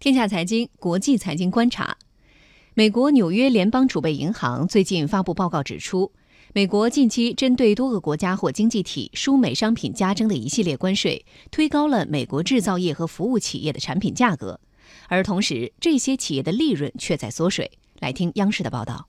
天下财经国际财经观察：美国纽约联邦储备银行最近发布报告指出，美国近期针对多个国家或经济体输美商品加征的一系列关税，推高了美国制造业和服务企业的产品价格，而同时这些企业的利润却在缩水。来听央视的报道。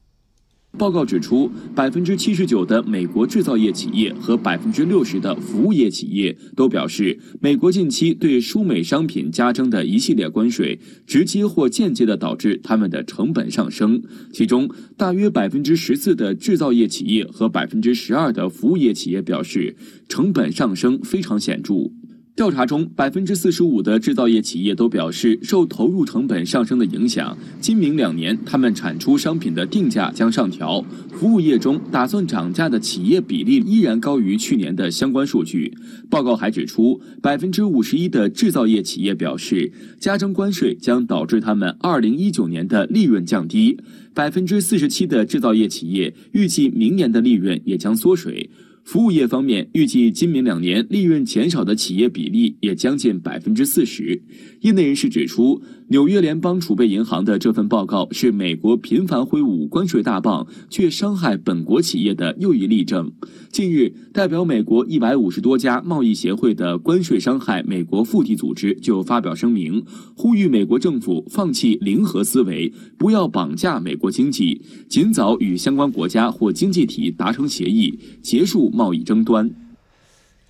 报告指出，百分之七十九的美国制造业企业和百分之六十的服务业企业都表示，美国近期对输美商品加征的一系列关税，直接或间接的导致他们的成本上升。其中，大约百分之十四的制造业企业和百分之十二的服务业企业表示，成本上升非常显著。调查中，百分之四十五的制造业企业都表示受投入成本上升的影响，今明两年他们产出商品的定价将上调。服务业中打算涨价的企业比例依然高于去年的相关数据。报告还指出，百分之五十一的制造业企业表示加征关税将导致他们二零一九年的利润降低，百分之四十七的制造业企业预计明年的利润也将缩水。服务业方面，预计今明两年利润减少的企业比例也将近百分之四十。业内人士指出，纽约联邦储备银行的这份报告是美国频繁挥舞关税大棒却伤害本国企业的又一例证。近日，代表美国一百五十多家贸易协会的关税伤害美国腹地组织就发表声明，呼吁美国政府放弃零和思维，不要绑架美国经济，尽早与相关国家或经济体达成协议，结束。贸易争端。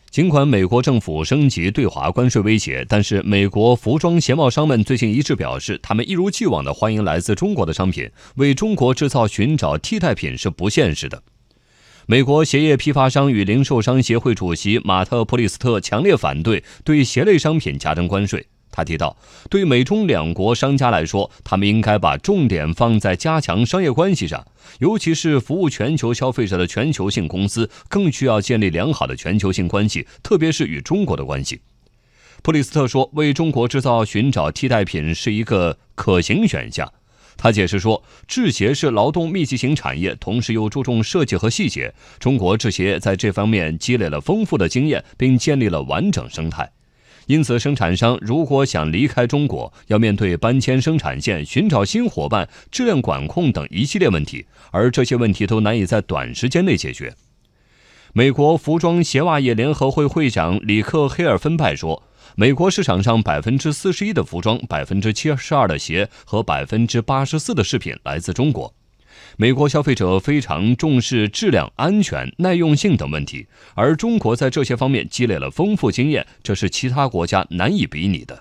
尽管美国政府升级对华关税威胁，但是美国服装鞋帽商们最近一致表示，他们一如既往的欢迎来自中国的商品，为中国制造寻找替代品是不现实的。美国鞋业批发商与零售商协会主席马特·普里斯特强烈反对对鞋类商品加征关税。他提到，对美中两国商家来说，他们应该把重点放在加强商业关系上，尤其是服务全球消费者的全球性公司更需要建立良好的全球性关系，特别是与中国的关系。普里斯特说：“为中国制造寻找替代品是一个可行选项。”他解释说：“制鞋是劳动密集型产业，同时又注重设计和细节。中国制鞋在这方面积累了丰富的经验，并建立了完整生态。”因此，生产商如果想离开中国，要面对搬迁生产线、寻找新伙伴、质量管控等一系列问题，而这些问题都难以在短时间内解决。美国服装鞋袜业联合会会长里克·黑尔芬拜说：“美国市场上百分之四十一的服装、百分之七十二的鞋和百分之八十四的饰品来自中国。”美国消费者非常重视质量、安全、耐用性等问题，而中国在这些方面积累了丰富经验，这是其他国家难以比拟的。